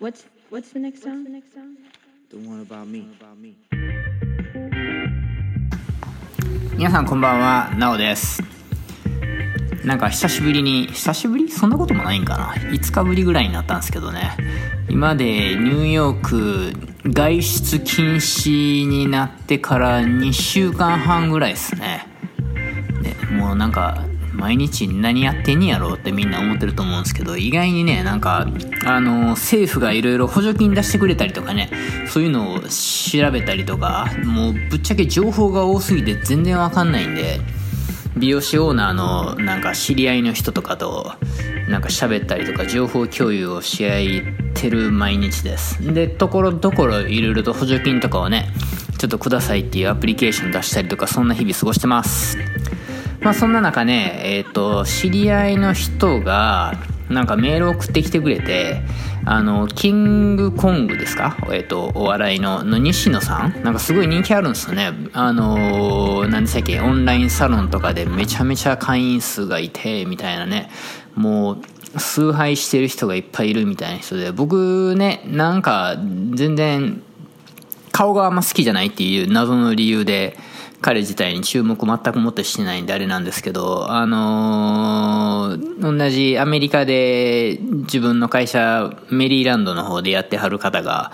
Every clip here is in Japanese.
What's what's the next song? The one about me. 皆さんこんばんはなおです。なんか久しぶりに久しぶり？そんなこともないんかな。5日ぶりぐらいになったんですけどね。今でニューヨーク外出禁止になってから2週間半ぐらいですね。でもうなんか毎日何やってんやろうってみんな思ってると思うんですけど意外にねなんかあの政府がいろいろ補助金出してくれたりとかねそういうのを調べたりとかもうぶっちゃけ情報が多すぎて全然わかんないんで美容師オーナーのなんか知り合いの人とかとなんか喋ったりとか情報共有をし合いてる毎日です。でところどころいろいろと補助金とかをねちょっとくださいっていうアプリケーション出したりとかそんな日々過ごしてます。まあそんな中ねえっ、と知り合いの人がなんかメールを送ってきてくれてあのキングコングですか？えっ、とお笑いのの西野さん？なんかすごい人気あるんですよね。あのー何でしたっけ？オンラインサロンとかでめちゃめちゃ会員数がいてみたいなね。もう崇拝してる人がいっぱいいるみたいな人で僕ねなんか全然顔があんま好きじゃないっていう謎の理由で彼自体に注目全くもってしてないんであれなんですけど、あのー同じアメリカで自分の会社メリーランドの方でやってはる方が、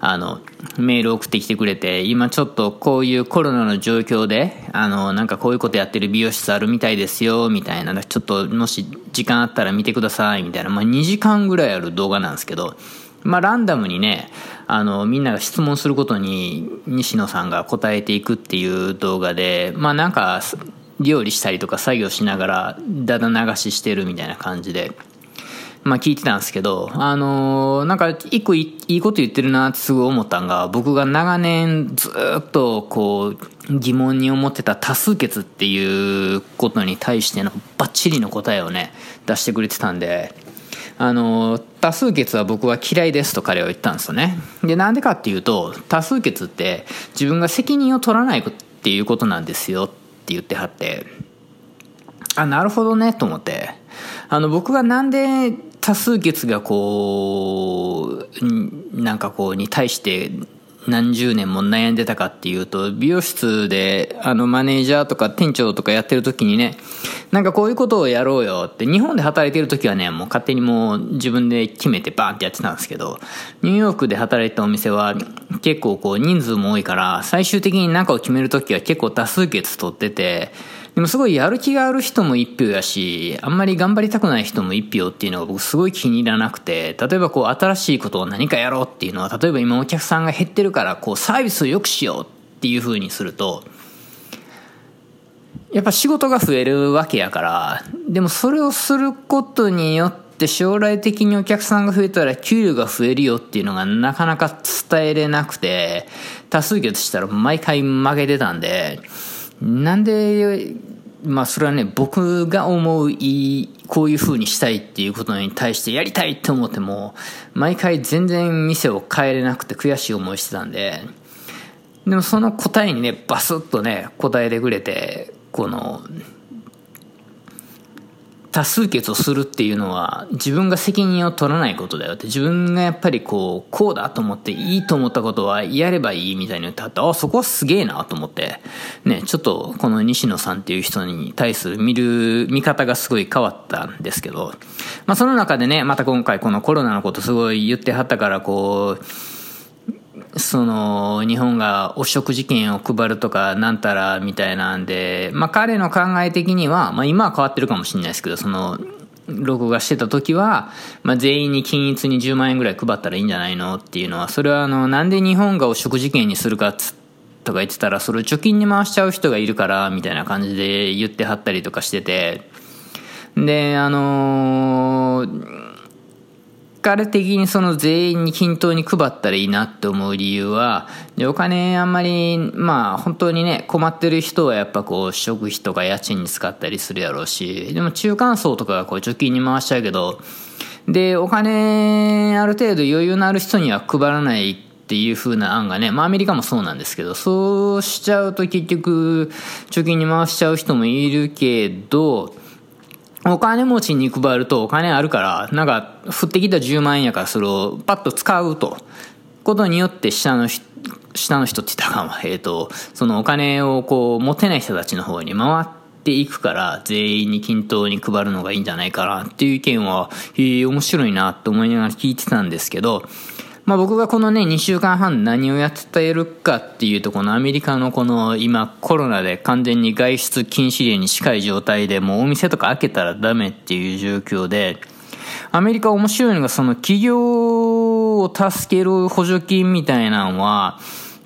あの、メール送ってきてくれて、今ちょっとこういうコロナの状況で、あの、なんかこういうことやってる美容室あるみたいですよ、みたいな、ちょっともし時間あったら見てください、みたいな、まあ2時間ぐらいある動画なんですけど、まあ、ランダムにね、あの、みんなが質問することに、西野さんが答えていくっていう動画で、まあ、なんか、料理したりとか作業しながら、だだ流ししてるみたいな感じで、まあ、聞いてたんですけど、あのーなんか、一個いいこと言ってるなってすごい思ったんが、僕が長年ずっと、こう、疑問に思ってた多数決っていうことに対してのバッチリの答えをね、出してくれてたんで、あの多数決は僕は嫌いですと彼は言ったんですよね。でなんでかっていうと多数決って自分が責任を取らないっていうことなんですよって言ってはってあなるほどねと思って。あの僕がなんで多数決がこうなんかこうに対して何十年も悩んでたかっていうと美容室であのマネージャーとか店長とかやってる時にねなんかこういうことをやろうよって日本で働いてる時はねもう勝手にもう自分で決めてバーンってやってたんですけどニューヨークで働いたお店は結構こう人数も多いから最終的に何かを決める時は結構多数決取っててでもすごいやる気がある人も一票やし、あんまり頑張りたくない人も一票っていうのが僕すごい気に入らなくて、例えばこう新しいことを何かやろうっていうのは、例えば今お客さんが減ってるからこうサービスを良くしようっていう風にすると、やっぱ仕事が増えるわけやから、でもそれをすることによって将来的にお客さんが増えたら給料が増えるよっていうのがなかなか伝えれなくて、多数決したら毎回負けてたんで、なんで、まあそれはね、僕が思ういい、こういう風にしたいっていうことに対してやりたいって思っても、毎回全然店を変えれなくて悔しい思いしてたんで、でもその答えにね、バスッとね、答えてくれて、この、多数決をするっていうのは自分が責任を取らないことだよって自分がやっぱりこうこうだと思っていいと思ったことはやればいいみたいに言ってはってあそこはすげえなと思ってねちょっとこの西野さんっていう人に対する見る見方がすごい変わったんですけどまあその中でねまた今回このコロナのことすごい言ってはったからこうその日本が汚職事件を配るとかなんたらみたいなんで、まあ彼の考え的には、まあ今は変わってるかもしれないですけど、その、録画してた時は、まあ全員に均一に10万円ぐらい配ったらいいんじゃないのっていうのは、それはあの、なんで日本が汚職事件にするかっつとか言ってたら、それを貯金に回しちゃう人がいるから、みたいな感じで言ってはったりとかしてて、で、あのー彼的にその全員に均等に配ったらいいなって思う理由は、お金あんまり、まあ本当にね、困ってる人はやっぱこう食費とか家賃に使ったりするやろうし、でも中間層とかがこう貯金に回しちゃうけど、で、お金ある程度余裕のある人には配らないっていう風な案がね、まあアメリカもそうなんですけど、そうしちゃうと結局貯金に回しちゃう人もいるけど、お金持ちに配るとお金あるから、なんか、降ってきた10万円やからそれをパッと使うと。ことによって下の人、下の人って言ったらあかんわ。えっ、と、そのお金をこう、持てない人たちの方に回っていくから、全員に均等に配るのがいいんじゃないかなっていう意見は、へえ、面白いなと思いながら聞いてたんですけど、まあ僕がこのね、2週間半何をやってるかっていうと、このアメリカのこの今コロナで完全に外出禁止令に近い状態でもうお店とか開けたらダメっていう状況で、アメリカ面白いのがその企業を助ける補助金みたいなのは、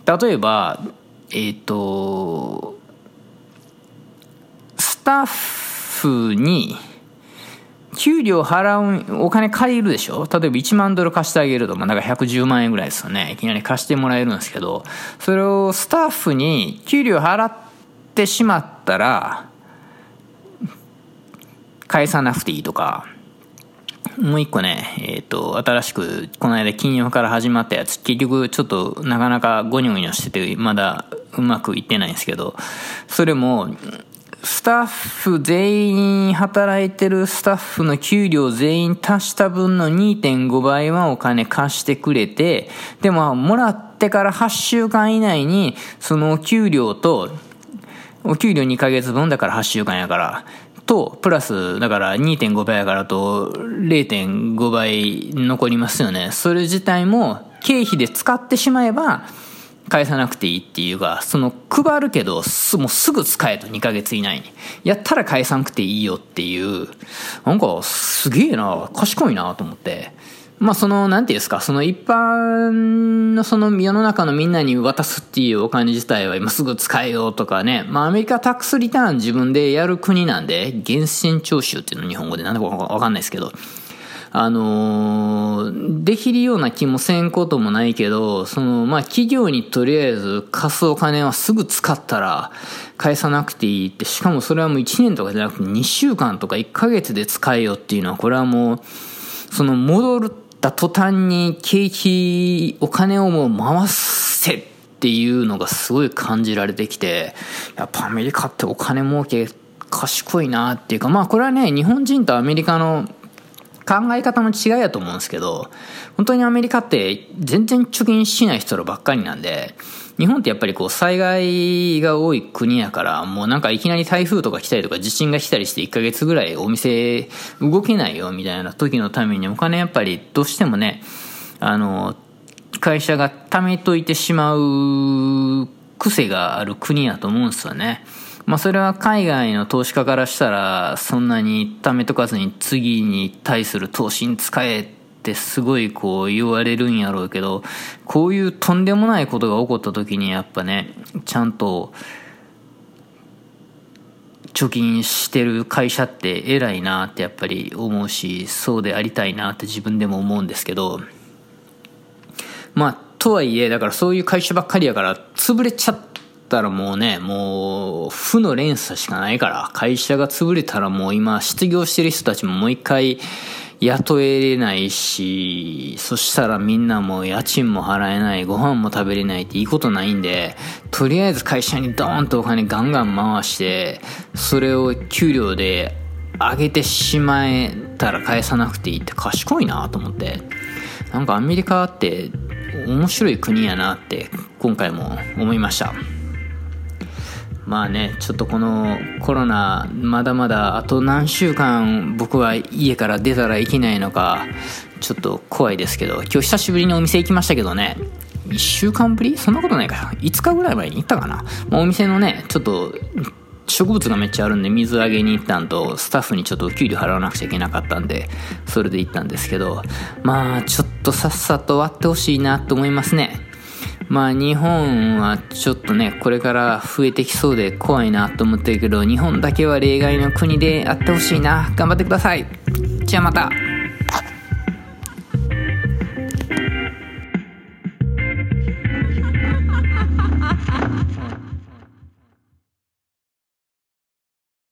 例えば、えっ、と、スタッフに、給料払う、お金借りるでしょ？例えば1万ドル貸してあげると、まあ、だか110万円ぐらいですよね。いきなり貸してもらえるんですけど、それをスタッフに給料払ってしまったら、返さなくていいとか、もう一個ね、えっ、と、新しく、この間金曜から始まったやつ、結局ちょっとなかなかゴニョゴニョしてて、まだうまくいってないんですけど、それも、スタッフ全員働いてるスタッフの給料全員足した分の2.5倍はお金貸してくれて、でももらってから8週間以内にそのお給料と、お給料2ヶ月分だから8週間やから、と、プラス、だから2.5倍やからと0.5倍残りますよね。それ自体も経費で使ってしまえば、返さなくていいっていうか、その配るけど、すもうすぐ使えと2ヶ月以内に。やったら返さなくていいよっていう、なんかすげえな、賢いなと思って。まあその、なんていうんですか、その一般のその世の中のみんなに渡すっていうお金自体は今すぐ使えようとかね。まあアメリカタックスリターン自分でやる国なんで、源泉徴収っていうの日本語でなんだかわかんないですけど、あのー、できるような気もせんこともないけど、その、まあ、企業にとりあえず貸すお金はすぐ使ったら返さなくていいって、しかもそれはもう1年とかじゃなくて2週間とか1ヶ月で使えよっていうのは、これはもう、その戻った途端に景気、お金をもう回せっていうのがすごい感じられてきて、やっぱアメリカってお金儲け賢いなっていうか、まあこれはね、日本人とアメリカの考え方の違いやと思うんですけど、本当にアメリカって全然貯金しない人らばっかりなんで、日本ってやっぱりこう災害が多い国やから、もうなんかいきなり台風とか来たりとか地震が来たりして1ヶ月ぐらいお店動けないよみたいな時のためにお金やっぱりどうしてもね、あの、会社が貯めといてしまう癖がある国やと思うんですよね。まあそれは海外の投資家からしたらそんなに貯めとかずに次に対する投資に使えってすごいこう言われるんやろうけどこういうとんでもないことが起こった時にやっぱねちゃんと貯金してる会社って偉いなってやっぱり思うしそうでありたいなって自分でも思うんですけどまあとはいえだからそういう会社ばっかりやから潰れちゃったらもうね、もう負の連鎖しかないから、会社が潰れたらもう今失業してる人たちももう一回雇えれないし、そしたらみんなもう家賃も払えない、ご飯も食べれないっていいことないんで、とりあえず会社にドーンとお金ガンガン回して、それを給料で上げてしまえたら返さなくていいって賢いなと思って。なんかアメリカって面白い国やなって今回も思いました。まあね、ちょっとこのコロナ、まだまだあと何週間僕は家から出たらいけないのか、ちょっと怖いですけど、今日久しぶりにお店行きましたけどね、1週間ぶり？そんなことないか。5日ぐらい前に行ったかな。まあ、お店のね、ちょっと、植物がめっちゃあるんで水あげに行ったんと、スタッフにちょっとお給料払わなくちゃいけなかったんで、それで行ったんですけど、まあ、ちょっとさっさと終わってほしいなと思いますね。まあ日本はちょっとね、これから増えてきそうで怖いなと思ってるけど、日本だけは例外の国であってほしいな。頑張ってください。じゃあまた。